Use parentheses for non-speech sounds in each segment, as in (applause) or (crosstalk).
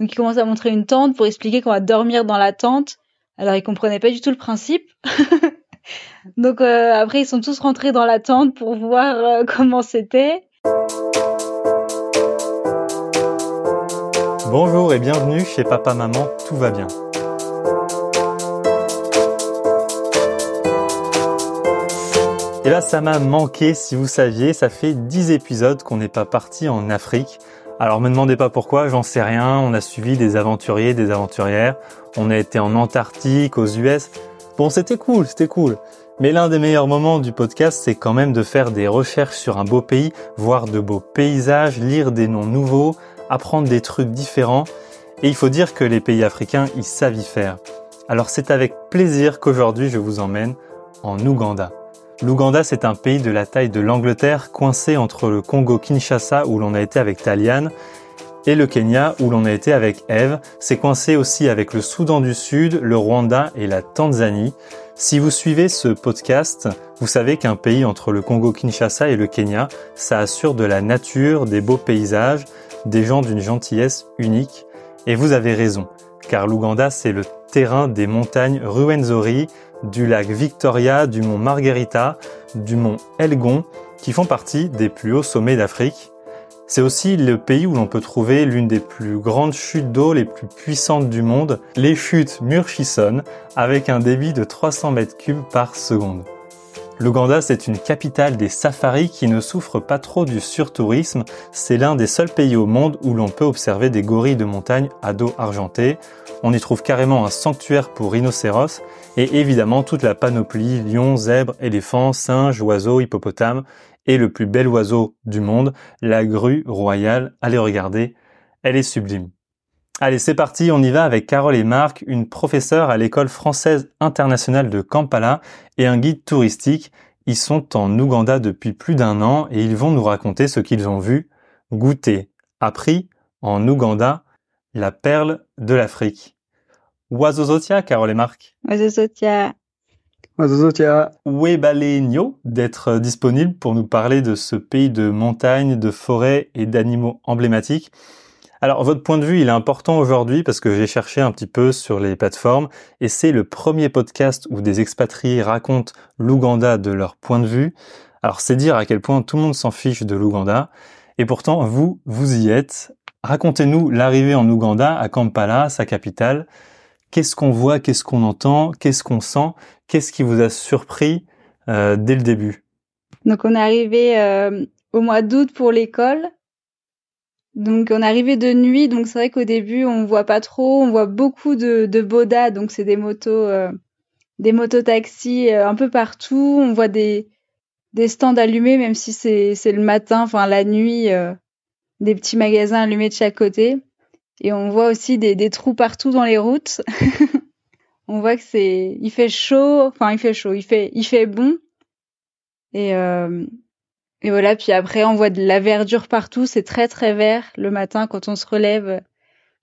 Donc il commence à montrer une tente pour expliquer qu'on va dormir dans la tente. Alors ils comprenaient pas du tout le principe. (laughs) Donc euh, après ils sont tous rentrés dans la tente pour voir euh, (laughs) comment c'était. Bonjour et bienvenue chez Papa Maman, tout va bien. Et là, ça m'a manqué, si vous saviez, ça fait 10 épisodes qu'on n'est pas parti en Afrique. Alors me demandez pas pourquoi, j'en sais rien, on a suivi des aventuriers, des aventurières, on a été en Antarctique, aux US. Bon, c'était cool, c'était cool. Mais l'un des meilleurs moments du podcast, c'est quand même de faire des recherches sur un beau pays, voir de beaux paysages, lire des noms nouveaux, apprendre des trucs différents. Et il faut dire que les pays africains, ils savent y faire. Alors c'est avec plaisir qu'aujourd'hui je vous emmène en Ouganda. L'Ouganda, c'est un pays de la taille de l'Angleterre, coincé entre le Congo-Kinshasa, où l'on a été avec Talian, et le Kenya, où l'on a été avec Eve. C'est coincé aussi avec le Soudan du Sud, le Rwanda et la Tanzanie. Si vous suivez ce podcast, vous savez qu'un pays entre le Congo-Kinshasa et le Kenya, ça assure de la nature, des beaux paysages, des gens d'une gentillesse unique. Et vous avez raison, car l'Ouganda, c'est le terrain des montagnes Ruwenzori, du lac Victoria, du mont Margarita, du mont Elgon, qui font partie des plus hauts sommets d'Afrique. C'est aussi le pays où l'on peut trouver l'une des plus grandes chutes d'eau les plus puissantes du monde, les chutes Murchison, avec un débit de 300 mètres cubes par seconde. L'Ouganda, c'est une capitale des safaris qui ne souffre pas trop du surtourisme. C'est l'un des seuls pays au monde où l'on peut observer des gorilles de montagne à dos argenté. On y trouve carrément un sanctuaire pour rhinocéros et évidemment toute la panoplie lions, zèbres, éléphants, singes, oiseaux, hippopotames et le plus bel oiseau du monde, la grue royale. Allez regarder, elle est sublime. Allez, c'est parti, on y va avec Carole et Marc, une professeure à l'école française internationale de Kampala et un guide touristique. Ils sont en Ouganda depuis plus d'un an et ils vont nous raconter ce qu'ils ont vu, goûté, appris en Ouganda, la perle de l'Afrique. Wazozotia, Carole et Marc. Wazozotia. Wazozotia. Webalenio d'être disponible pour nous parler de ce pays de montagnes, de forêts et d'animaux emblématiques. Alors votre point de vue, il est important aujourd'hui parce que j'ai cherché un petit peu sur les plateformes et c'est le premier podcast où des expatriés racontent l'Ouganda de leur point de vue. Alors c'est dire à quel point tout le monde s'en fiche de l'Ouganda et pourtant vous, vous y êtes. Racontez-nous l'arrivée en Ouganda, à Kampala, sa capitale. Qu'est-ce qu'on voit, qu'est-ce qu'on entend, qu'est-ce qu'on sent, qu'est-ce qui vous a surpris euh, dès le début? Donc on est arrivé euh, au mois d'août pour l'école donc on arrivé de nuit, donc c'est vrai qu'au début on voit pas trop, on voit beaucoup de, de bodas, donc c'est des motos, euh, des mototaxis euh, un peu partout. On voit des des stands allumés, même si c'est c'est le matin, enfin la nuit, euh, des petits magasins allumés de chaque côté. Et on voit aussi des, des trous partout dans les routes. (laughs) on voit que c'est, il fait chaud, enfin il fait chaud, il fait il fait bon. Et et voilà, puis après, on voit de la verdure partout. C'est très, très vert le matin quand on se relève.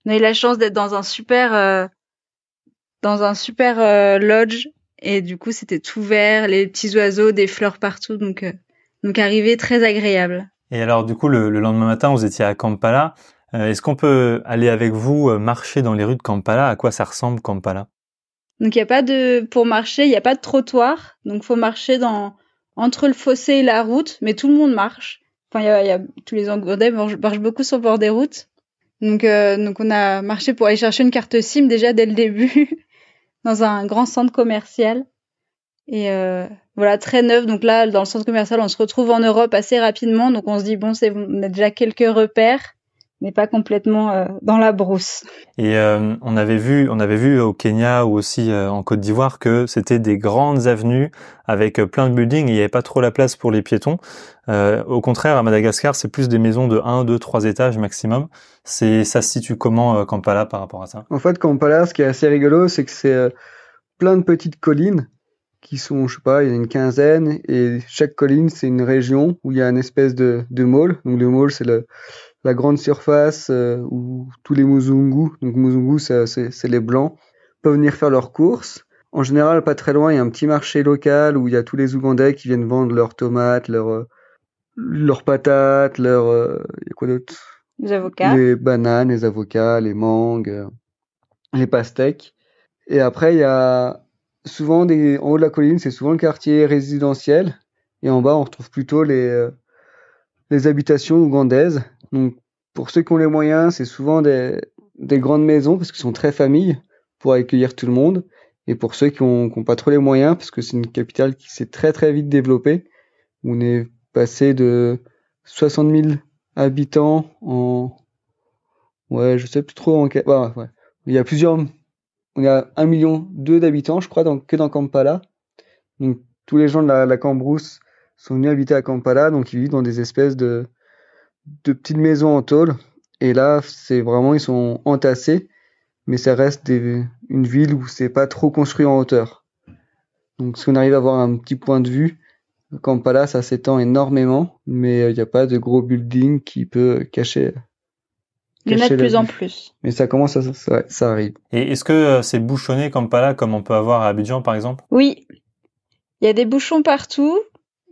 On a eu la chance d'être dans un super, euh, dans un super euh, lodge. Et du coup, c'était tout vert, les petits oiseaux, des fleurs partout. Donc, euh, donc arrivé très agréable. Et alors, du coup, le, lendemain matin, vous étiez à Kampala. Est-ce qu'on peut aller avec vous marcher dans les rues de Kampala? À quoi ça ressemble, Kampala? Donc, il y a pas de, pour marcher, il n'y a pas de trottoir. Donc, faut marcher dans, entre le fossé et la route, mais tout le monde marche. Enfin, il y a, y a, tous les Angolais marchent beaucoup sur le bord des routes. Donc, euh, donc on a marché pour aller chercher une carte SIM déjà dès le début (laughs) dans un grand centre commercial. Et euh, voilà, très neuf. Donc là, dans le centre commercial, on se retrouve en Europe assez rapidement. Donc on se dit bon, c'est on a déjà quelques repères n'est pas complètement euh, dans la brousse. Et euh, on avait vu, on avait vu au Kenya ou aussi euh, en Côte d'Ivoire que c'était des grandes avenues avec plein de buildings et il n'y avait pas trop la place pour les piétons. au contraire, à Madagascar, c'est plus des maisons de 1, 2, 3 étages maximum. C'est, ça se situe comment Kampala par rapport à ça? En fait, Kampala, ce qui est assez rigolo, c'est que c'est plein de petites collines qui sont, je sais pas, il y a une quinzaine et chaque colline c'est une région où il y a une espèce de, de mall. Donc le mall c'est le la grande surface euh, où tous les Muzungu, donc Muzungu c'est les blancs, peuvent venir faire leurs courses. En général, pas très loin, il y a un petit marché local où il y a tous les Ougandais qui viennent vendre leurs tomates, leurs euh, leurs patates, leurs euh, quoi d'autre? Les avocats. les bananes, les avocats, les mangues, euh, les pastèques. Et après, il y a souvent des, en haut de la colline, c'est souvent le quartier résidentiel. Et en bas, on retrouve plutôt les, euh, les habitations ougandaises. Donc, pour ceux qui ont les moyens, c'est souvent des, des grandes maisons parce qu'ils sont très familles pour accueillir tout le monde. Et pour ceux qui ont, qui ont pas trop les moyens, parce que c'est une capitale qui s'est très très vite développée, on est passé de 60 000 habitants en, ouais, je sais plus trop en, quel- ouais. Il y a plusieurs, on à 1 million deux d'habitants, je crois, que dans Kampala. Donc, tous les gens de la, la Cambrousse sont venus habiter à Kampala, donc ils vivent dans des espèces de, de petites maisons en tôle. Et là, c'est vraiment, ils sont entassés, mais ça reste des, une ville où c'est pas trop construit en hauteur. Donc, si on arrive à avoir un petit point de vue, Kampala, ça s'étend énormément, mais euh, il n'y a pas de gros building qui peut cacher. Il y en a cacher de plus en plus. Mais ça commence à, ça, ça arrive. Et est-ce que euh, c'est bouchonné là, comme on peut avoir à Abidjan par exemple? Oui, il y a des bouchons partout,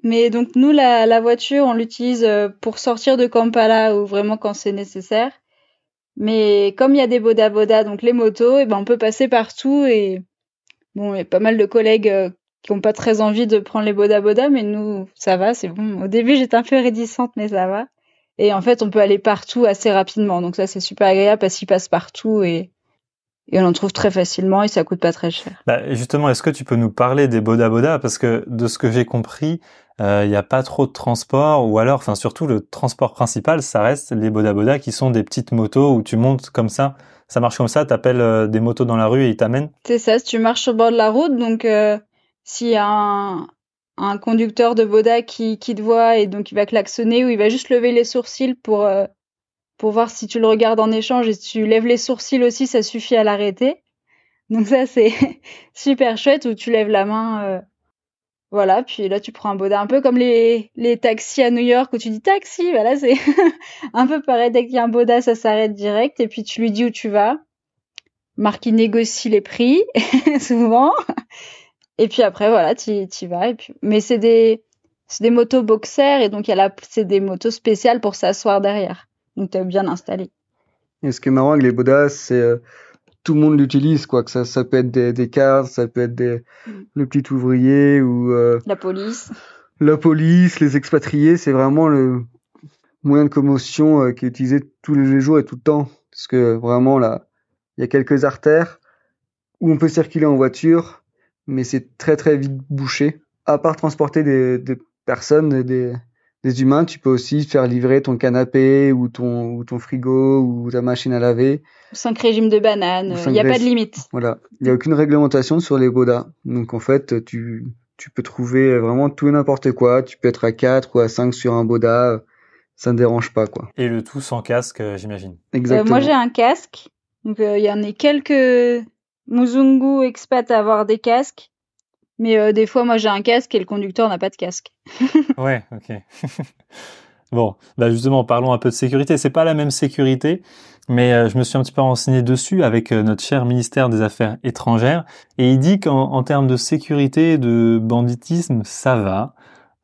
mais donc nous, la, voiture, on l'utilise euh, pour sortir de Kampala ou vraiment quand c'est nécessaire. Mais comme il y a des boda boda, donc les motos, et ben on peut passer partout et bon, il y a pas mal de collègues euh, qui ont pas très envie de prendre les boda boda, mais nous, ça va, c'est bon. Au début, j'étais un peu réticente, mais ça va. Et en fait, on peut aller partout assez rapidement, donc ça c'est super agréable parce qu'ils passent partout et et on en trouve très facilement et ça coûte pas très cher. Bah, justement, est-ce que tu peux nous parler des boda boda? Parce que de ce que j'ai compris, euh, il n'y a pas trop de transport ou alors, enfin surtout le transport principal, ça reste les boda boda qui sont des petites motos où tu montes comme ça. Ça marche comme ça, t'appelles euh, des motos dans la rue et ils t'amènent. C'est ça, si tu marches le bord de la route, donc euh, s'il y a un, un conducteur de Boda qui, qui te voit et donc il va klaxonner ou il va juste lever les sourcils pour, euh, pour voir si tu le regardes en échange et si tu lèves les sourcils aussi, ça suffit à l'arrêter. Donc ça, c'est (laughs) super chouette où tu lèves la main. Voilà, puis là tu prends un Boda un peu comme les, les taxis à New York où tu dis taxi, voilà, c'est (laughs) un peu pareil. Dès qu'il y a un Boda, ça s'arrête direct et puis tu lui dis où tu vas. Marc, il négocie les prix, (laughs) souvent. Et puis après, voilà, tu y vas. Et puis... Mais c'est des, des motos boxers et donc c'est des motos spéciales pour s'asseoir derrière. Donc tu es bien installé. Et ce qui est marrant avec les bodas, c'est euh, tout le monde l'utilise, quoi. Que ça, ça peut être des, des cadres, ça peut être des, Mm. le petit ouvrier ou euh, La police. la police, les expatriés. C'est vraiment le moyen de commotion euh, qui est utilisé tous les jours et tout le temps. Parce que vraiment, là, il y a quelques artères où on peut circuler en voiture, mais c'est très très vite bouché. À part transporter des, des personnes, des, des humains, tu peux aussi faire livrer ton canapé ou ton, ou ton frigo ou ta machine à laver. Cinq régimes de bananes. Ou Il n'y a pas de limite. Voilà. Il n'y a aucune réglementation sur les bodas. Donc en fait, tu, tu peux trouver vraiment tout et n'importe quoi. Tu peux être à 4 ou à 5 sur un boda. Ça ne dérange pas, quoi. Et le tout sans casque, euh, j'imagine. Euh, Exactement. moi, j'ai un casque. Donc, euh, il y en a quelques Muzungu expats à avoir des casques. Mais euh, des fois, moi, j'ai un casque et le conducteur n'a pas de casque. (laughs) Ouais, ok. (laughs) bon, bah justement, parlons un peu de sécurité. C'est pas la même sécurité, mais euh, je me suis un petit peu renseigné dessus avec euh, notre cher ministère des Affaires étrangères, et il dit qu'en en termes de sécurité, de banditisme, ça va.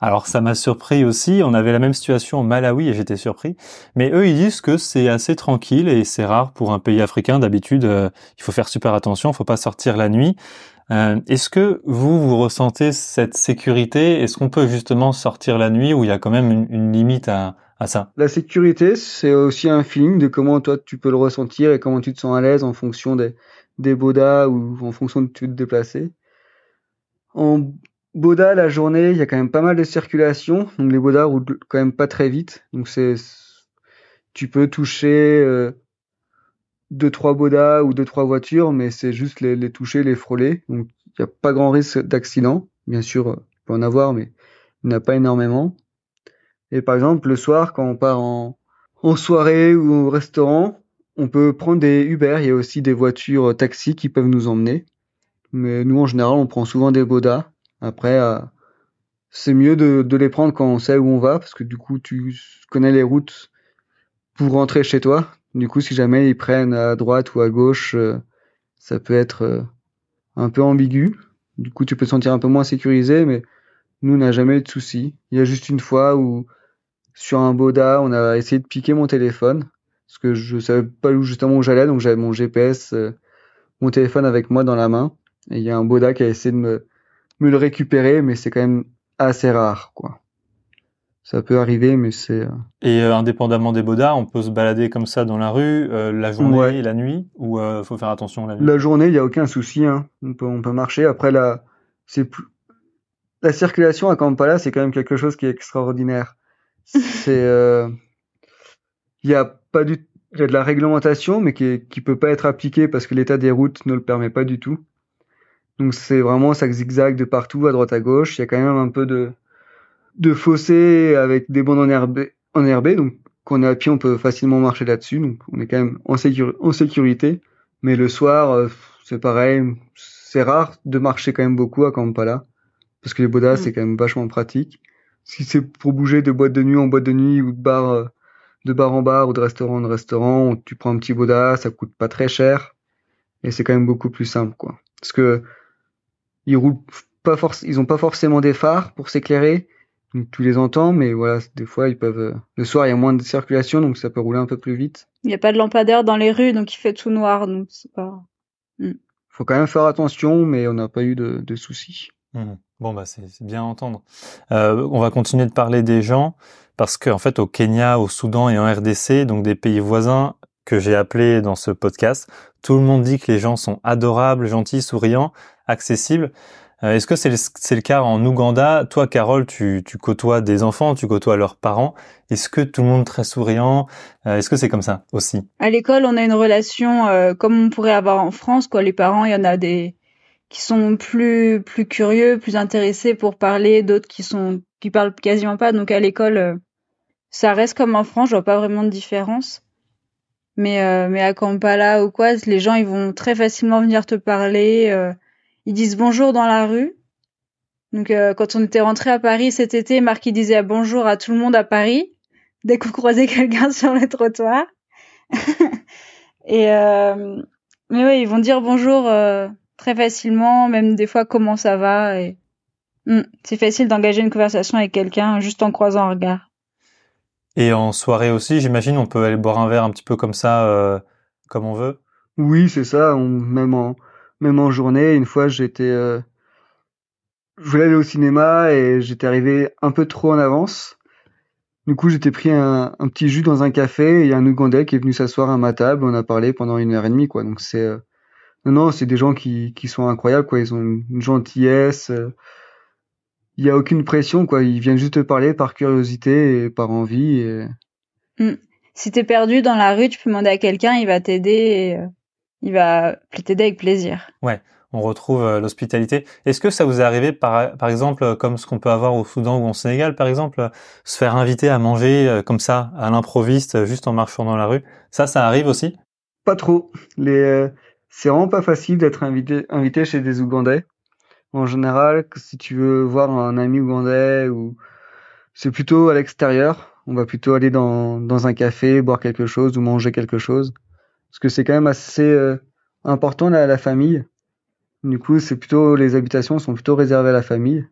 Alors ça m'a surpris aussi, on avait la même situation au Malawi et j'étais surpris, mais eux ils disent que c'est assez tranquille et c'est rare pour un pays africain. D'habitude, il faut faire super attention, il faut pas sortir la nuit. Euh, Est-ce que vous, vous ressentez cette sécurité? Est-ce qu'on peut justement sortir la nuit où il y a quand même une, limite à, à ça? La sécurité, c'est aussi un feeling de comment toi tu peux le ressentir et comment tu te sens à l'aise en fonction des, des bodas ou en fonction de tu te déplacer. En boda, la journée, il y a quand même pas mal de circulation, donc les bodas roulent quand même pas très vite. Donc c'est, tu peux toucher euh, deux trois bodas ou deux trois voitures, mais c'est juste les, les toucher, les frôler. Donc il n'y a pas grand risque d'accident. Bien sûr, il peut en avoir, mais il n'y en a pas énormément. Et par exemple, le soir, quand on part en, en soirée ou au restaurant, on peut prendre des Uber. Il y a aussi des voitures taxis qui peuvent nous emmener. Mais nous, en général, on prend souvent des bodas. Après, euh, c'est mieux de les prendre quand on sait où on va, parce que du coup, tu connais les routes pour rentrer chez toi. Du coup, si jamais ils prennent à droite ou à gauche, euh, ça peut être euh, un peu ambigu. Du coup, tu peux te sentir un peu moins sécurisé, mais nous, on n'a jamais eu de soucis. Il y a juste une fois où, sur un boda, on a essayé de piquer mon téléphone. parce que je savais pas où justement où j'allais, donc j'avais mon GPS, euh, mon téléphone avec moi dans la main, et il y a un boda qui a essayé de me, me le récupérer, mais c'est quand même assez rare, quoi. Ça peut arriver, mais c'est. euh, Et euh, indépendamment des bodas, on peut se balader comme ça dans la rue euh, la journée Ouais. et la nuit ou euh, faut faire attention la nuit? La journée, il y a aucun souci, hein. On peut, on peut marcher. Après, la, c'est plus, la circulation à Kampala, c'est quand même quelque chose qui est extraordinaire. C'est, (laughs) euh, il y a pas du, il y a de la réglementation, mais qui est, qui peut pas être appliquée parce que l'état des routes ne le permet pas du tout. Donc c'est vraiment, ça zigzag de partout, à droite à gauche. Il y a quand même un peu de, de fossé avec des bandes enherbées, enherbées. Donc, quand on est à pied, on peut facilement marcher là-dessus. Donc, on est quand même en, sécur- en sécurité. Mais le soir, euh, c'est pareil. C'est rare de marcher quand même beaucoup à Kampala. Parce que les bodas, Mm. c'est quand même vachement pratique. Si c'est pour bouger de boîte de nuit en boîte de nuit ou de bar, euh, de bar en bar ou de restaurant en restaurant, tu prends un petit boda, ça coûte pas très cher. Et c'est quand même beaucoup plus simple, quoi. Parce que, ils roulent pas forc- ils ont pas forcément des phares pour s'éclairer. Donc, tu les entends, mais voilà, des fois, ils peuvent, euh, le soir, il y a moins de circulation, donc ça peut rouler un peu plus vite. Il n'y a pas de lampadaire dans les rues, donc il fait tout noir, donc c'est pas. Faut quand même faire attention, mais on n'a pas eu de, de soucis. Mhm. Bon bah c'est c'est bien à entendre. Euh, on va continuer de parler des gens parce qu'en fait au Kenya, au Soudan et en RDC, donc des pays voisins que j'ai appelés dans ce podcast, tout le monde dit que les gens sont adorables, gentils, souriants, accessibles. Euh, Est-ce que c'est le, le cas en Ouganda? Toi, Carole, tu, tu côtoies des enfants, tu côtoies leurs parents. Est-ce que tout le monde est très souriant? Euh, Est-ce que c'est comme ça aussi? À l'école, on a une relation euh, comme on pourrait avoir en France, quoi. Les parents, il y en a des qui sont plus plus curieux, plus intéressés pour parler, d'autres qui sont qui parlent quasiment pas. Donc à l'école, euh, ça reste comme en France. Je vois pas vraiment de différence. Mais euh, mais à Kampala ou quoi, les gens ils vont très facilement venir te parler. Ils disent bonjour dans la rue. Donc euh, quand on était rentré à Paris cet été, Marc il disait bonjour à tout le monde à Paris dès qu'on croisait (laughs) quelqu'un sur le trottoir. (laughs) Et euh, mais ouais, ils vont dire bonjour euh, très facilement, même des fois comment ça va. Et Hmm, c'est facile d'engager une conversation avec quelqu'un juste en croisant un regard. Et en soirée aussi, j'imagine, on peut aller boire un verre un petit peu comme ça, euh, comme on veut. Oui, c'est ça. On, même en, même en journée, une fois, j'étais, euh, je voulais aller au cinéma et j'étais arrivé un peu trop en avance. Du coup, j'étais pris un, petit jus dans un café et un Ougandais qui est venu s'asseoir à ma table. On a parlé pendant une heure et demie, quoi. Donc c'est, euh, non, non, c'est des gens qui, qui sont incroyables, quoi. Ils ont une, gentillesse. euh, Il y a aucune pression, quoi. Ils viennent juste te parler par curiosité et par envie. Et... Si t'es perdu dans la rue, tu peux demander à quelqu'un, il va t'aider. euh, il va t'aider avec plaisir. On retrouve euh, l'hospitalité. Est-ce que ça vous est arrivé, par, par exemple, euh, comme ce qu'on peut avoir au Soudan ou au Sénégal, par exemple, euh, se faire inviter à manger euh, comme ça, à l'improviste, juste en marchant dans la rue? Ça, ça arrive aussi? Pas trop. Les, euh, c'est vraiment pas facile d'être invité, invité chez des Ougandais. En général, si tu veux voir un ami ougandais ou c'est plutôt à l'extérieur. On va plutôt aller dans, dans un café, boire quelque chose ou manger quelque chose. Parce que c'est quand même assez euh, important la, la famille. Du coup, c'est plutôt les habitations sont plutôt réservées à la famille.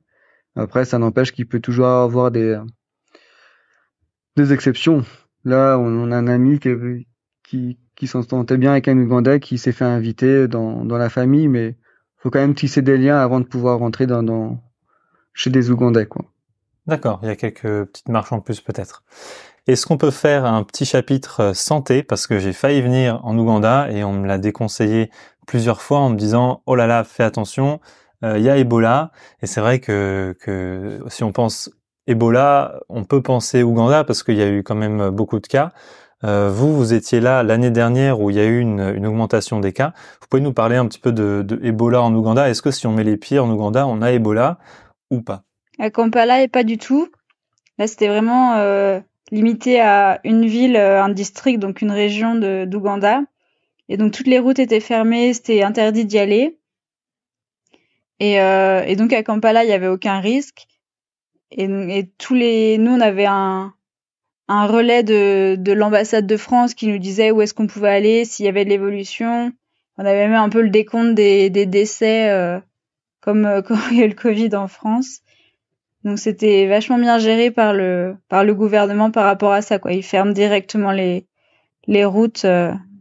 Après, ça n'empêche qu'il peut toujours avoir des des exceptions. Là, on, on a un ami qui, qui, qui s'entendait bien avec un Ougandais qui s'est fait inviter dans, dans la famille, mais faut quand même tisser des liens avant de pouvoir rentrer dans, dans chez des Ougandais, quoi. D'accord, il y a quelques petites marches en plus peut-être. Est-ce qu'on peut faire un petit chapitre euh, santé? Parce que j'ai failli venir en Ouganda et on me l'a déconseillé plusieurs fois en me disant « Oh là là, fais attention, euh, il y a Ebola ». Et c'est vrai que, que si on pense Ebola, on peut penser Ouganda parce qu'il y a eu quand même beaucoup de cas. Euh, vous, vous étiez là l'année dernière où il y a eu une, augmentation des cas. Vous pouvez nous parler un petit peu de, Ebola en Ouganda? Est-ce que si on met les pieds en Ouganda, on a Ebola ou pas? À Kampala, et pas du tout. Là, c'était vraiment limité à une ville, euh, un district, donc une région d'Ouganda. Et donc toutes les routes étaient fermées, c'était interdit d'y aller. Et, euh, et donc à Kampala, il y avait aucun risque. Et, et tous les, nous, on avait un un relais de de l'ambassade de France qui nous disait où est-ce qu'on pouvait aller, s'il y avait de l'évolution. On avait même un peu le décompte des des décès, euh, comme euh, (laughs) quand il y a eu le Covid en France. Donc c'était vachement bien géré par le par le gouvernement par rapport à ça quoi. Ils ferment directement les les routes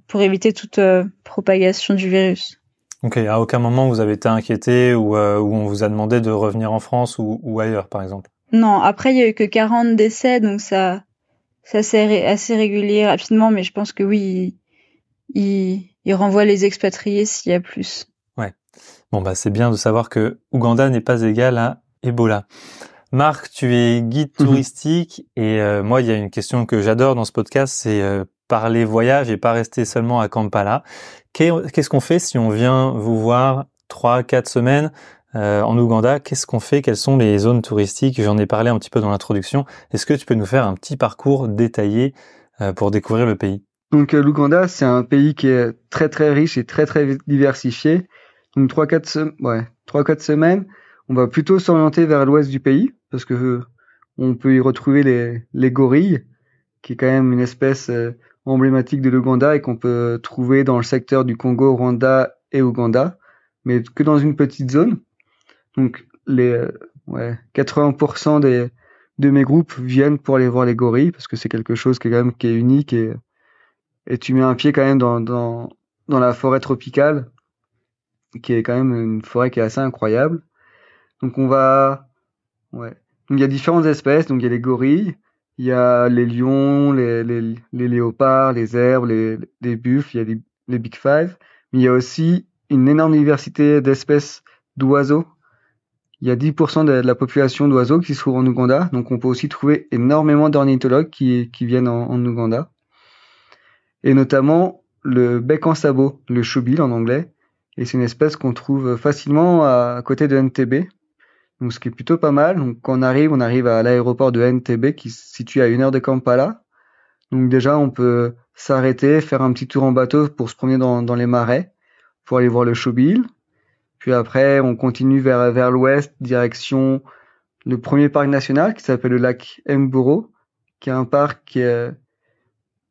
pour éviter toute propagation du virus. Ok, à aucun moment vous avez été inquiété ou, ou on vous a demandé de revenir en France ou, ou ailleurs, par exemple? Non, après il y a eu que 40 décès, donc ça, ça s'est assez régulier rapidement, mais je pense que oui, il, il renvoie les expatriés s'il y a plus. Ouais. Bon bah c'est bien de savoir que Ouganda n'est pas égal à Ebola. Marc, tu es guide mhm. touristique et euh, moi il y a une question que j'adore dans ce podcast, c'est euh, parler voyage et pas rester seulement à Kampala. Qu'est-ce qu'on fait si on vient vous voir trois, quatre semaines euh, en Ouganda? Qu'est-ce qu'on fait? Quelles sont les zones touristiques? J'en ai parlé un petit peu dans l'introduction. Est-ce que tu peux nous faire un petit parcours détaillé pour découvrir le pays? Donc euh, l'Ouganda, c'est un pays qui est très très riche et très très diversifié. Donc trois quatre ouais, trois quatre semaines, on va plutôt s'orienter vers l'ouest du pays parce que euh, on peut y retrouver les les gorilles, qui est quand même une espèce euh, emblématique de l'Ouganda et qu'on peut trouver dans le secteur du Congo, Rwanda et Ouganda, mais que dans une petite zone. Donc les ouais, 80% des de mes groupes viennent pour aller voir les gorilles parce que c'est quelque chose qui est quand même qui est unique et et tu mets un pied quand même dans, dans, dans la forêt tropicale, qui est quand même une forêt qui est assez incroyable. Donc on va, ouais. Donc il y a différentes espèces. Donc il y a les gorilles, il y a les lions, les, les, les léopards, les herbes, les, les buffles, il y a les, big five. Mais il y a aussi une énorme diversité d'espèces d'oiseaux. Il y a 10% de la population d'oiseaux qui se trouvent en Ouganda. Donc on peut aussi trouver énormément d'ornithologues qui, qui viennent en, Ouganda et notamment le bec en sabot, le choubil en anglais. Et c'est une espèce qu'on trouve facilement à côté de NTB. Donc, ce qui est plutôt pas mal. Donc, quand on arrive, on arrive à l'aéroport de NTB qui se situe à une heure de Kampala. Donc, déjà, on peut s'arrêter, faire un petit tour en bateau pour se promener dans, dans les marais, pour aller voir le choubil. Puis après, on continue vers, vers l'ouest, direction le premier parc national qui s'appelle le lac Mburo, qui est un parc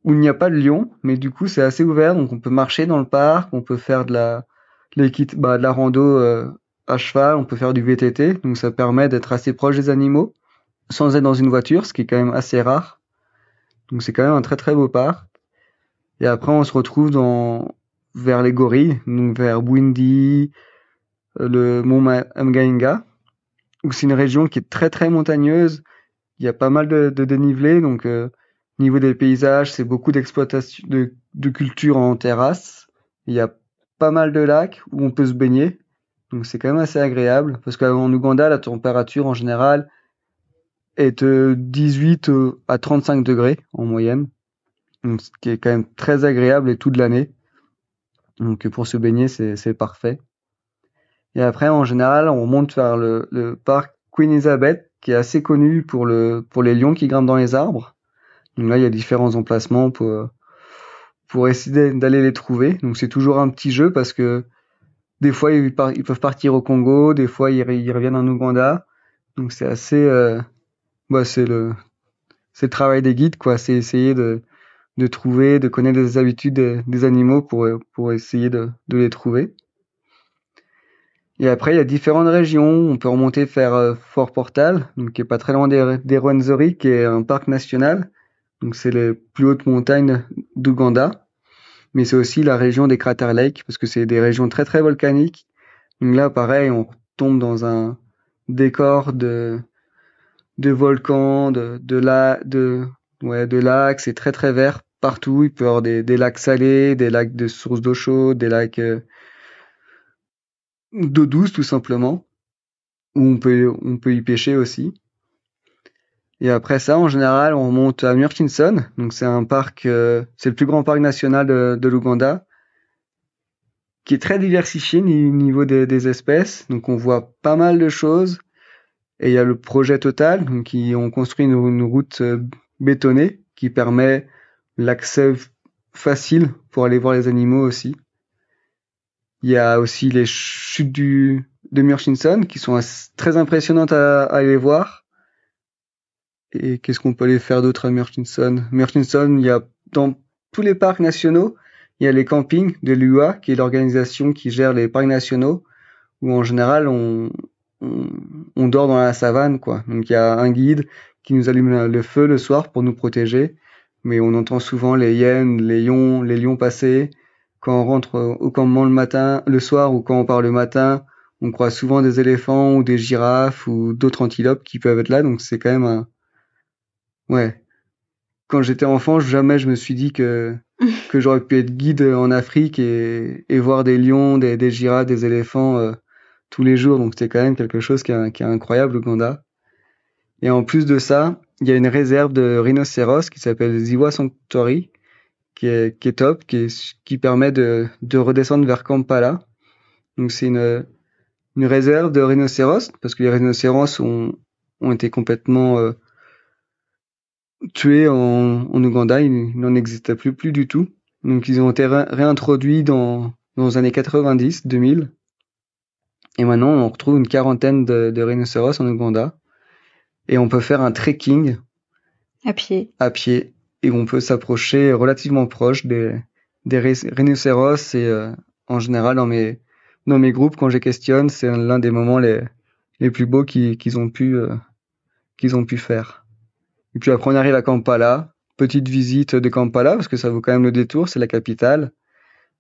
où il n'y a pas de lion, mais du coup c'est assez ouvert, donc on peut marcher dans le parc, on peut faire de la, bah, de la rando euh, à cheval, on peut faire du VTT, donc ça permet d'être assez proche des animaux sans être dans une voiture, ce qui est quand même assez rare. Donc c'est quand même un très très beau parc. Et après on se retrouve dans vers les gorilles, donc vers Bwindi, euh, le mont Mgainga, où c'est une région qui est très très montagneuse. Il y a pas mal de, de dénivelé, donc euh, niveau des paysages, c'est beaucoup d'exploitation de, de culture en terrasse. Il y a pas mal de lacs où on peut se baigner. Donc c'est quand même assez agréable parce qu'en Ouganda, la température en général est de 18 à 35 degrés en moyenne. Donc, ce qui est quand même très agréable et toute l'année. Donc pour se baigner, c'est parfait. Et après, en général, on monte vers le, le parc Queen Elizabeth, qui est assez connu pour, le, pour les lions qui grimpent dans les arbres. Donc là, il y a différents emplacements pour, pour essayer d'aller les trouver. Donc c'est toujours un petit jeu parce que des fois, ils, peuvent partir au Congo, des fois, ils, reviennent en Ouganda. Donc c'est assez... Euh, c'est le, le travail des guides, quoi. C'est essayer de, de trouver, de connaître les habitudes des, animaux pour, pour essayer de, les trouver. Et après, il y a différentes régions. On peut remonter faire euh, Fort Portal, donc qui est pas très loin des, des qui est un parc national. Donc c'est les plus hautes montagnes d'Ouganda, mais c'est aussi la région des Crater Lake parce que c'est des régions très très volcaniques. Donc là, pareil, on tombe dans un décor de de volcans, de de la de ouais de lacs. C'est très très vert partout. Il peut y avoir des, des lacs salés, des lacs de sources d'eau chaude, des lacs euh, d'eau douce tout simplement où on peut on peut y pêcher aussi. Et après ça, en général, on monte à Murchison. Donc c'est un parc, euh, c'est le plus grand parc national de, de l'Ouganda, qui est très diversifié au niveau des, des, espèces. Donc on voit pas mal de choses. Et il y a le projet Total, donc qui ont construit une, une route euh, bétonnée qui permet l'accès facile pour aller voir les animaux aussi. Il y a aussi les chutes du, de Murchison qui sont très impressionnantes à, à aller voir et qu'est-ce qu'on peut aller faire d'autre à Murchison? Murchison, il y a dans tous les parcs nationaux, il y a les campings de l'UA, qui est l'organisation qui gère les parcs nationaux, où en général on, on, dort dans la savane, quoi. Donc il y a un guide qui nous allume le feu le soir pour nous protéger. mais on entend souvent les hyènes, les lions, les lions passer. Quand on rentre au campement le matin, le soir ou quand on part le matin, on croise souvent des éléphants ou des girafes ou d'autres antilopes qui peuvent être là. Donc c'est quand même un, ouais. Quand j'étais enfant, jamais je me suis dit que (laughs) que j'aurais pu être guide en Afrique et, et voir des lions, des, des girafes, des éléphants euh, tous les jours. Donc c'était quand même quelque chose qui est, qui est incroyable Ouganda. Et en plus de ça, il y a une réserve de rhinocéros qui s'appelle Ziwa Sanctuary, qui est, qui est top, qui, est, qui permet de, de redescendre vers Kampala. Donc c'est une, une réserve de rhinocéros, parce que les rhinocéros ont, ont été complètement euh, tués en, en Ouganda, ils n'en existaient plus, plus du tout. Donc ils ont été réintroduits dans, dans les années 90, 2000. Et maintenant, on retrouve une quarantaine de, de rhinocéros en Ouganda et on peut faire un trekking à pied. À pied et on peut s'approcher relativement proche des des rhinocéros et euh, en général dans mes dans mes groupes quand je questionne, c'est l'un des moments les les plus beaux qu'ils ont pu euh, qu'ils ont pu faire. Et puis après on arrive à Kampala, petite visite de Kampala parce que ça vaut quand même le détour, c'est la capitale.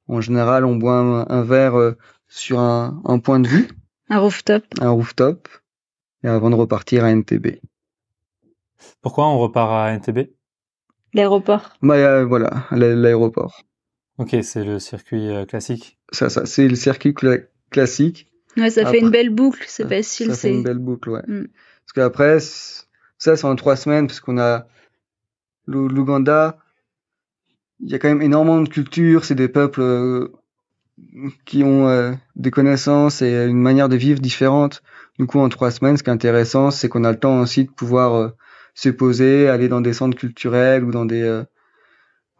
En général, on boit un, un verre euh, sur un, un point de vue. Un rooftop. Un rooftop et avant de repartir à NTB. Pourquoi on repart à NTB L'aéroport. Bah, euh, voilà, l'aéroport. Ok, c'est le circuit euh, classique. Ça, ça, c'est le circuit cla classique. Ouais, ça fait une belle boucle, c'est facile. Ça fait une belle boucle, ouais. Mm. Parce qu'après, ça, c'est en trois semaines, parce qu'on a l'Ouganda. Il y a quand même énormément de culture, c'est des peuples euh, qui ont euh, des connaissances et une manière de vivre différente. Du coup, en trois semaines, ce qui est intéressant, c'est qu'on a le temps aussi de pouvoir euh, se poser, aller dans des centres culturels ou dans des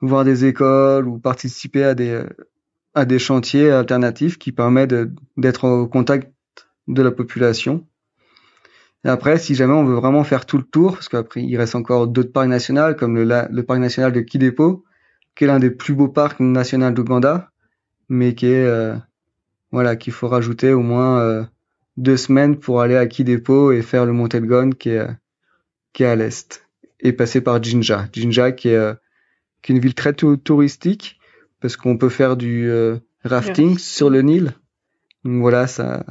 voir des écoles ou participer à des à des chantiers alternatifs qui permettent d'être au contact de la population. Et après, si jamais on veut vraiment faire tout le tour, parce qu'après il reste encore d'autres parcs nationaux comme le, le parc national de Kidepo, qui est l'un des plus beaux parcs nationaux d'Ouganda, mais qui est euh, voilà qu'il faut rajouter au moins deux semaines pour aller à Kidepo et faire le Mont Elgon qui est, qui est à l'est et passer par Jinja. Jinja qui est, euh, qui est une ville très touristique parce qu'on peut faire du euh, rafting sur le Nil. Donc voilà, ça,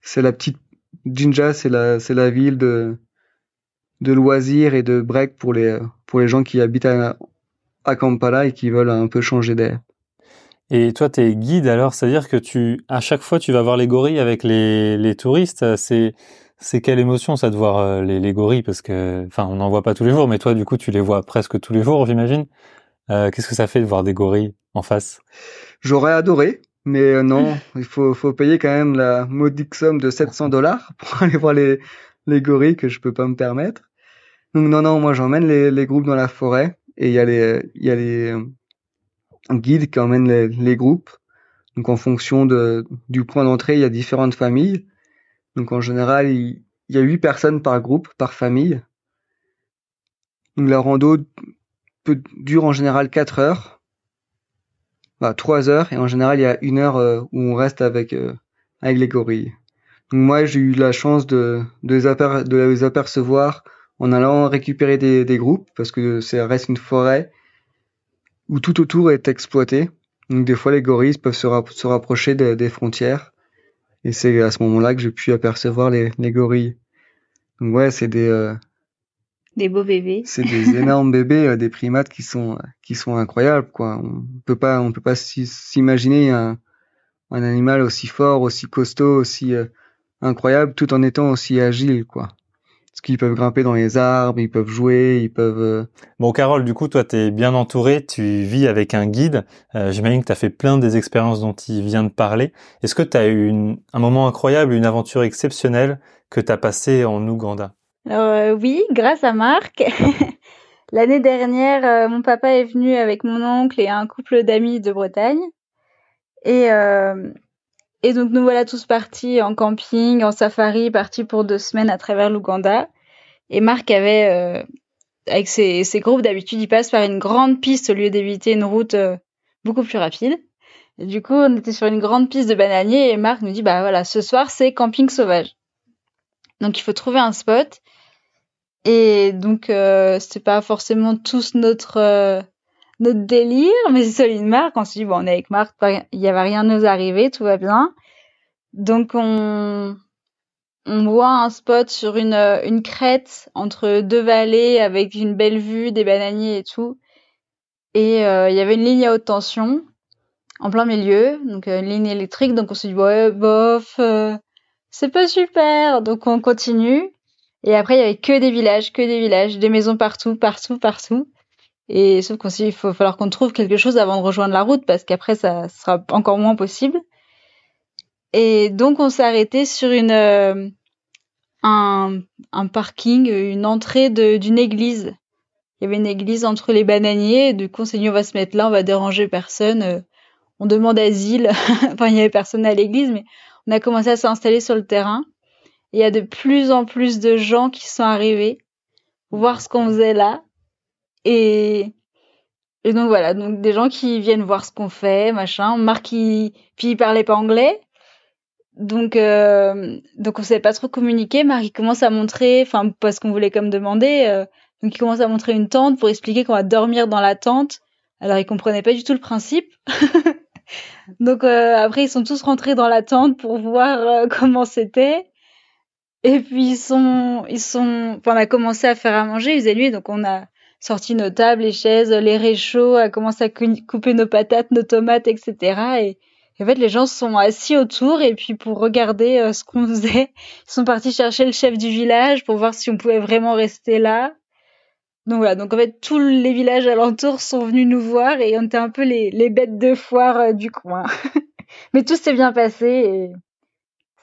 c'est la petite Jinja, c'est la, c'est la ville de, de loisirs et de break pour les, pour les gens qui habitent à, à Kampala et qui veulent un peu changer d'air. Et toi, tu es guide alors, c'est-à-dire que tu, à chaque fois, tu vas voir les gorilles avec les, les touristes. C'est, c'est quelle émotion ça de voir euh, les, les gorilles parce que, enfin, on n'en voit pas tous les jours, mais toi, du coup, tu les vois presque tous les jours, j'imagine. Euh, qu'est-ce que ça fait de voir des gorilles en face? J'aurais adoré, mais euh, non, il faut, faut payer quand même la modique somme de 700 dollars (laughs) pour aller voir les, les gorilles que je peux pas me permettre. Donc non, non, moi j'emmène les, les groupes dans la forêt et il y a les, y a les un guide qui emmène les, les, groupes. Donc en fonction de, du point d'entrée, il y a différentes familles. Donc en général, il, y a huit personnes par groupe, par famille. Donc la rando peut, dure en général quatre heures, bah, trois heures, et en général il y a une heure euh, où on reste avec euh, avec les gorilles. Donc moi j'ai eu la chance de de les, apercevoir en allant récupérer des, des groupes parce que ça reste une forêt où tout autour est exploité. Donc des fois les gorilles peuvent se, se rapprocher de, des frontières. Et c'est à ce moment-là que j'ai pu apercevoir les, les, gorilles. Donc ouais, c'est des euh, des beaux bébés. C'est des (laughs) énormes bébés, euh, des primates qui sont qui sont incroyables quoi. On peut pas on peut pas s'imaginer un, un animal aussi fort, aussi costaud, aussi euh, incroyable, tout en étant aussi agile quoi. Parce qu'ils peuvent grimper dans les arbres, ils peuvent jouer, ils peuvent... Euh, bon, Carole, du coup, toi, tu es bien entouré, tu vis avec un guide. Euh, J'imagine que tu as fait plein des expériences dont il vient de parler. Est-ce que tu as eu une, un moment incroyable, une aventure exceptionnelle que tu as passée en Ouganda? Euh, oui, grâce à Marc. (laughs) L'année dernière, euh, mon papa est venu avec mon oncle et un couple d'amis de Bretagne. Et, euh, et donc nous voilà tous partis en camping, en safari, partis pour deux semaines à travers l'Ouganda. Et Marc avait, euh, avec ses, groupes d'habitude, il passe par une grande piste au lieu d'éviter une route beaucoup plus rapide. Du coup, on était sur une grande piste de bananiers et Marc nous dit, bah voilà, ce soir c'est camping sauvage. Donc il faut trouver un spot. Et donc, euh, c'était pas forcément tous notre euh, notre délire, mais c'est solide Marc. On s'est dit, bon, on est avec Marc, il y avait rien nous arriver, tout va bien. Donc, on, on voit un spot sur une, une crête entre deux vallées avec une belle vue, des bananiers et tout. Et euh, il y avait une ligne à haute tension en plein milieu, donc une ligne électrique. Donc on s'est dit, ouais, bof, c'est pas super. Donc on continue. Et après, il y avait que des villages, que des villages, des maisons partout, partout, partout. Et sauf qu'on s'est dit, il faut falloir qu'on trouve quelque chose avant de rejoindre la route parce qu'après, ça sera encore moins possible. Et donc, on s'est arrêté sur une, euh, un, parking, une entrée d'une église. Il y avait une église entre les bananiers. Du coup, on s'est dit, on va se mettre là, on va déranger personne. Euh, on demande asile. (laughs) enfin, il y avait personne à l'église, mais on a commencé à s'installer sur le terrain il y a de plus en plus de gens qui sont arrivés voir ce qu'on faisait là. Et, et donc voilà, donc des gens qui viennent voir ce qu'on fait, machin. Marc, il, puis il parlait pas anglais. Donc, euh, donc on savait pas trop communiquer. Marc, il commence à montrer, enfin, parce qu'on voulait comme demander, euh, donc il commence à montrer une tente pour expliquer qu'on va dormir dans la tente. Alors il comprenait pas du tout le principe. (laughs) donc euh, après ils sont tous rentrés dans la tente pour voir euh, comment c'était. Et puis ils sont, ils sont, enfin, on a commencé à faire à manger, il faisait nuit, donc on a sorti nos tables, les chaises, les réchauds, a commencé à couper nos patates, nos tomates, etc. Et, en fait, les gens sont assis autour et puis pour regarder euh, ce qu'on faisait, (laughs) ils sont partis chercher le chef du village pour voir si on pouvait vraiment rester là. Donc voilà, donc en fait, tous les villages alentours sont venus nous voir et on était un peu les, les bêtes de foire euh, du coin. (laughs) Mais tout s'est bien passé et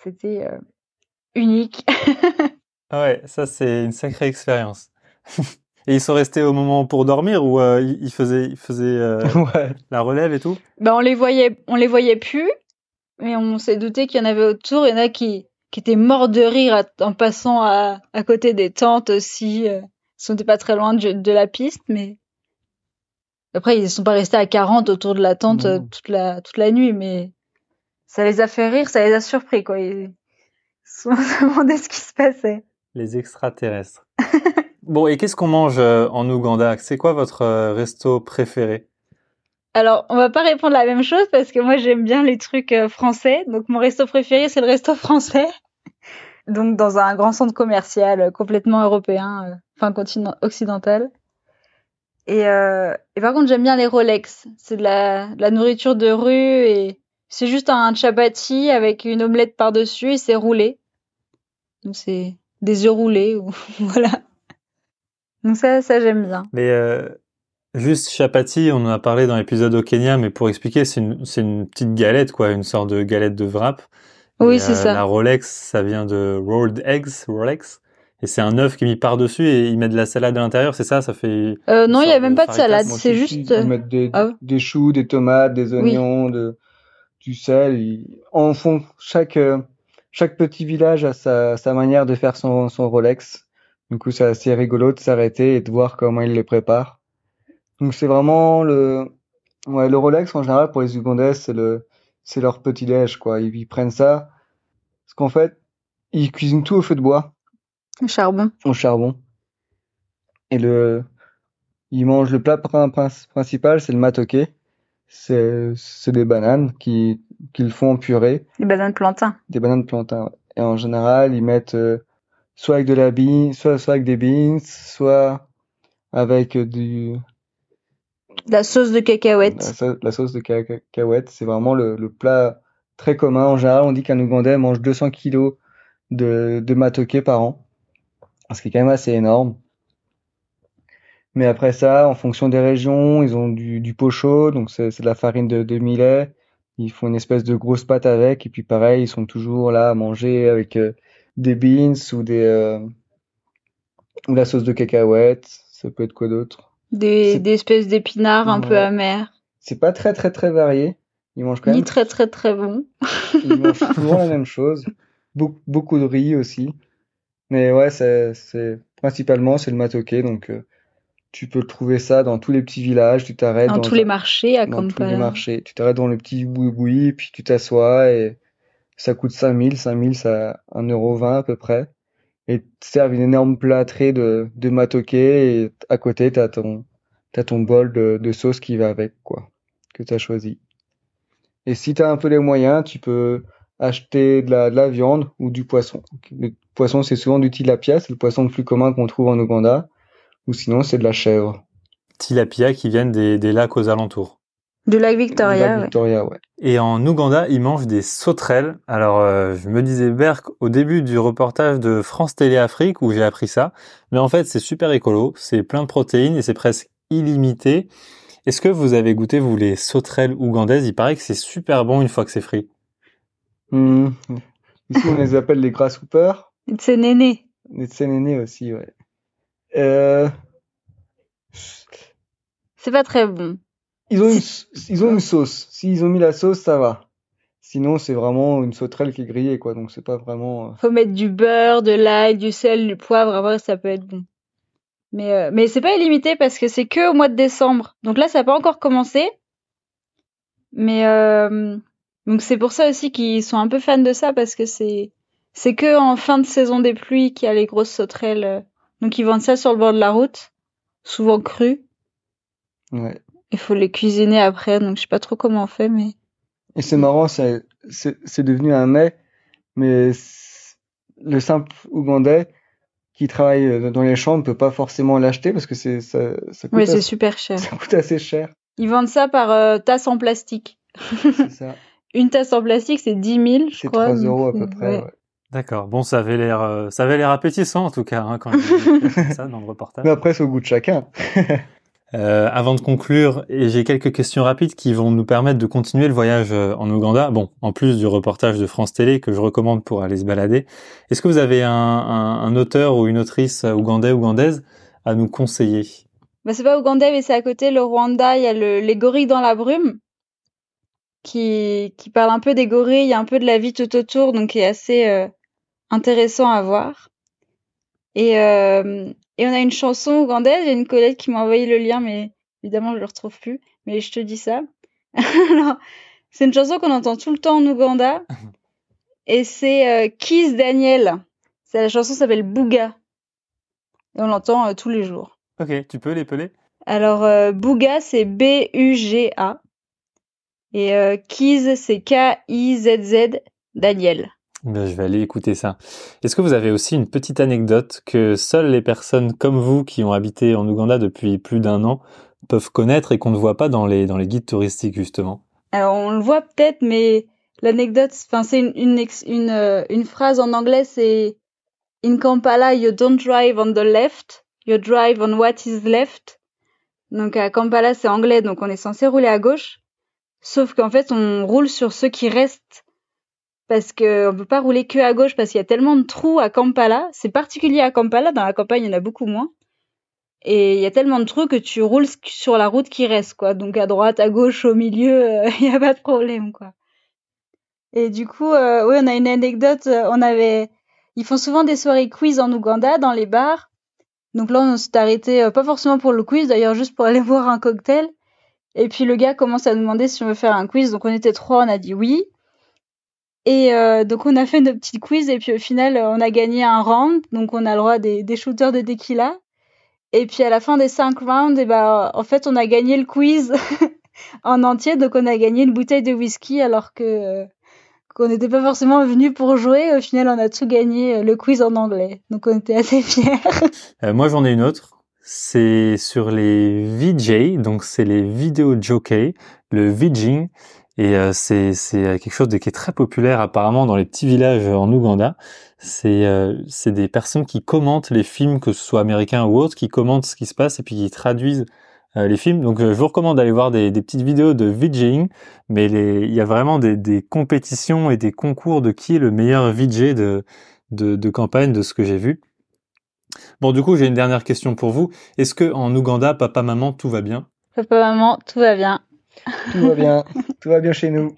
c'était euh, unique. (laughs) ah ouais, ça c'est une sacrée expérience. (laughs) et ils sont restés au moment pour dormir ou euh, ils faisaient, ils faisaient euh, (laughs) la relève et tout? Ben on les voyait, on les voyait plus, mais on s'est douté qu'il y en avait autour. Il y en a qui qui étaient morts de rire en passant à, à côté des tentes aussi. Euh. Ils n'étaient pas très loin de, de, la piste, mais après ils sont pas restés à 40 autour de la tente toute la toute la nuit, mais ça les a fait rire, ça les a surpris quoi se (laughs) demander ce qui se passait. Les extraterrestres. (laughs) bon, et qu'est-ce qu'on mange euh, en Ouganda? C'est quoi votre euh, resto préféré? Alors, on va pas répondre la même chose parce que moi j'aime bien les trucs euh, français. Donc mon resto préféré c'est le resto (laughs) français. Donc dans un grand centre commercial complètement européen, enfin continent occidental. Et, et par contre j'aime bien les Rolex. C'est de la, de la nourriture de rue et c'est juste un chapati avec une omelette par-dessus et c'est roulé. Donc c'est des œufs roulés ou (laughs) voilà. Donc ça, ça j'aime bien. Mais euh, juste chapati, on en a parlé dans l'épisode au Kenya, mais pour expliquer, c'est une, petite galette quoi, une sorte de galette de wrap. Oui, c'est euh, ça. La Rolex, ça vient de rolled eggs, Rolex. Et c'est un œuf qui est mis par-dessus et ils mettent de la salade à l'intérieur, c'est ça? Ça fait. Euh, non, il n'y a même pas de salade, c'est juste. Ils mettent des, ah des choux, des tomates, des oignons, de, du sel. En font chaque euh, chaque petit village a sa, sa manière de faire son, son Rolex. Du coup, c'est assez rigolo de s'arrêter et de voir comment ils les préparent. Donc, c'est vraiment le, ouais, le Rolex en général pour les Ougandais, c'est le, c'est leur petit déj, quoi. Ils, prennent ça. Parce qu'en fait, ils cuisinent tout au feu de bois. Au charbon. Au charbon. Et le, ils mangent le plat principal, c'est le matoké c'est c'est des bananes qui qu'ils font en purée. Des bananes plantains. Des bananes plantains. Et en général, ils mettent euh, soit avec de la bean, soit soit avec des beans, soit avec du la sauce de cacahuète. La, sauce de cacahuète, c'est vraiment le, le, plat très commun. En général, on dit qu'un Ougandais mange 200 kilos de, de matoké par an, ce qui est quand même assez énorme. Mais après ça, en fonction des régions, ils ont du, du pot chaud, donc c'est de la farine de, de, millet. Ils font une espèce de grosse pâte avec, et puis pareil, ils sont toujours là à manger avec euh, des beans ou des euh, ou la sauce de cacahuète. Ça peut être quoi d'autre? Des, des espèces d'épinards un peu amers. C'est pas très très très varié. Ils mangent quand même. Ni très très très bon. (laughs) ils mangent toujours la même chose. Beaucoup, beaucoup de riz aussi. Mais ouais, c'est principalement c'est le matoké, donc euh, tu peux trouver ça dans tous les petits villages, tu t'arrêtes dans, tous les marchés à dans tous les marchés. Tu t'arrêtes dans le petit boui-boui, puis tu t'assois et ça coûte 5000, 5000 ça 1,20€ à peu près. et te servent une énorme plâtrée de, de matoke et à côté t'as ton t'as ton bol de, de sauce qui va avec quoi que t'as choisi. Et si t'as un peu les moyens, tu peux acheter de la, de la viande ou du poisson. Le poisson c'est souvent du tilapia, c'est le poisson le plus commun qu'on trouve en Ouganda, ou sinon c'est de la chèvre. Tilapia qui viennent des, des lacs aux alentours. Du lac Victoria. Lac ouais. Victoria, ouais. Et en Ouganda, ils mangent des sauterelles. Alors, euh, je me disais, Berk, au début du reportage de France Télé Afrique, où j'ai appris ça, mais en fait, c'est super écolo, c'est plein de protéines et c'est presque illimité. Est-ce que vous avez goûté, vous, les sauterelles ougandaises? Il paraît que c'est super bon une fois que c'est frit. Hmm. Ici on les (laughs) appelle les grasshoppers. C'est néné. Les tsénénés aussi, ouais. Euh, C'est pas très bon. ils ont une, ils ont une sauce. S'ils ont mis la sauce, ça va. Sinon, c'est vraiment une sauterelle qui est grillée, quoi. Donc, c'est pas vraiment. euh, Faut mettre du beurre, de l'ail, du sel, du poivre. Après, ça peut être bon. Mais, euh, mais c'est pas illimité parce que c'est que au mois de décembre. Donc là, ça n'a pas encore commencé. Mais euh, donc c'est pour ça aussi qu'ils sont un peu fans de ça parce que c'est c'est que en fin de saison des pluies qu'il y a les grosses sauterelles. Euh. Donc ils vendent ça sur le bord de la route, souvent cru. Ouais. Il faut les cuisiner après. Donc je sais pas trop comment on fait, mais Et c'est marrant, c'est, c'est, c'est devenu un mets, mais le simple Ougandais qui travaille euh, dans les champs ne peut pas forcément l'acheter parce que c'est, ça, ça coûte ouais, c'est super cher. (laughs) ça coûte assez cher. Ils vendent ça par euh, tasse en plastique. C'est ça. (laughs) Une tasse en plastique, c'est 10 000, je C'est crois. 3 euros à peu donc, près, ouais. ouais. D'accord. Bon, ça avait l'air, euh, ça avait l'air appétissant en tout cas hein, quand vu (laughs) ça dans le reportage. Mais après, c'est au goût de chacun. (laughs) Euh, avant de conclure, et j'ai quelques questions rapides qui vont nous permettre de continuer le voyage euh, en Ouganda. Bon, en plus du reportage de France Télé que je recommande pour aller se balader, est-ce que vous avez un, un, un auteur ou une autrice ougandais ougandaise à nous conseiller? Bah, c'est pas Ougandais, mais c'est à côté, le Rwanda. Il y a le, les gorilles dans la brume qui, qui parle un peu des gorilles, il y a un peu de la vie tout autour, donc qui est assez euh, intéressant à voir. Et, euh, et on a une chanson ougandaise, il y a une collègue qui m'a envoyé le lien, mais évidemment je le retrouve plus, mais je te dis ça. (laughs) Alors, c'est une chanson qu'on entend tout le temps en Ouganda, (laughs) et c'est euh, Kiss Daniel. C'est la chanson s'appelle Bouga. Et on l'entend euh, tous les jours. Ok, tu peux l'épeler Alors, euh, Bouga, c'est B-U-G-A. Et euh, Kiz, c'est K-I-Z-Z, Daniel. Ben, Je vais aller écouter ça. Est-ce que vous avez aussi une petite anecdote que seules les personnes comme vous qui ont habité en Ouganda depuis plus d'un an peuvent connaître et qu'on ne voit pas dans les, guides touristiques justement? Alors, on le voit peut-être, mais l'anecdote, enfin, c'est une, une, euh, phrase en anglais, c'est In Kampala, you don't drive on the left, you drive on what is left. Donc, à Kampala, c'est anglais, donc on est censé rouler à gauche. Sauf qu'en fait, on roule sur ceux qui restent. Parce que on peut pas rouler que à gauche parce qu'il y a tellement de trous à Kampala. C'est particulier à Kampala, dans la campagne, il y en a beaucoup moins. Et il y a tellement de trous que tu roules sur la route qui reste, quoi. Donc à droite, à gauche, au milieu, euh, (laughs) il y a pas de problème, quoi. Et du coup, euh, oui, on a une anecdote. euh, On avait, ils font souvent des soirées quiz en Ouganda dans les bars. Donc là, on s'est arrêté, euh, pas forcément pour le quiz, d'ailleurs, juste pour aller (laughs) boire un cocktail. Et puis le gars commence à demander si on veut faire un quiz. Donc on était trois, on a dit oui. Et euh, donc on a fait notre petite quiz et puis au final euh, on a gagné un round. Donc on a le droit des, shooters de tequila. Et puis à la fin des cinq rounds, et ben en fait on a gagné le quiz (laughs) en entier. Donc on a gagné une bouteille de whisky alors que euh, qu'on n'était pas forcément venu pour jouer. Au final on a tout gagné le quiz en anglais. Donc on était assez fiers. (laughs) Moi, j'en ai une autre. C'est sur les VJ, donc c'est les vidéo jockeys, le VJing. Et euh, c'est c'est quelque chose de, qui est très populaire apparemment dans les petits villages en Ouganda. C'est euh, des personnes qui commentent les films, que ce soit américains ou autres, qui commentent ce qui se passe et puis qui traduisent euh, les films. Donc euh, je vous recommande d'aller voir des, des petites vidéos de VJing, mais les, il y a vraiment des, des compétitions et des concours de qui est le meilleur VJ de, de, de campagne de ce que j'ai vu. Bon, du coup, j'ai une dernière question pour vous. Est-ce que en Ouganda, papa, maman, tout va bien? Papa, maman, tout va bien. Tout va bien. (laughs) Tout va bien chez nous.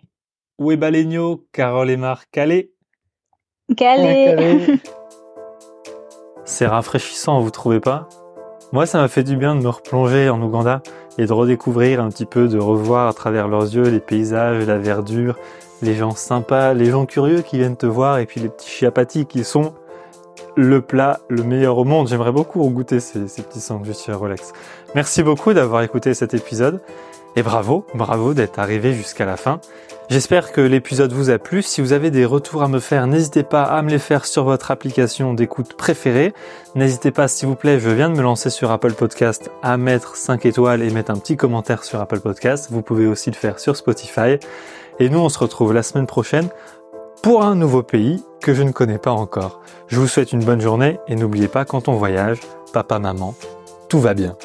Où est Balegno, Carole et Marc? Calais Calais. Calais. C'est rafraîchissant, vous trouvez pas? Moi, ça m'a fait du bien de me replonger en Ouganda et de redécouvrir un petit peu, de revoir à travers leurs yeux les paysages, la verdure, les gens sympas, les gens curieux qui viennent te voir et puis les petits chiapatis qui sont le plat le meilleur au monde. J'aimerais beaucoup goûter ces, ces petits sandwichs Rolex. Merci beaucoup d'avoir écouté cet épisode. Et bravo, bravo d'être arrivé jusqu'à la fin. J'espère que l'épisode vous a plu. Si vous avez des retours à me faire, n'hésitez pas à me les faire sur votre application d'écoute préférée. N'hésitez pas, s'il vous plaît, je viens de me lancer sur Apple Podcast, à mettre 5 étoiles et mettre un petit commentaire sur Apple Podcast. Vous pouvez aussi le faire sur Spotify. Et nous, on se retrouve la semaine prochaine pour un nouveau pays que je ne connais pas encore. Je vous souhaite une bonne journée et n'oubliez pas, quand on voyage, papa, maman, tout va bien.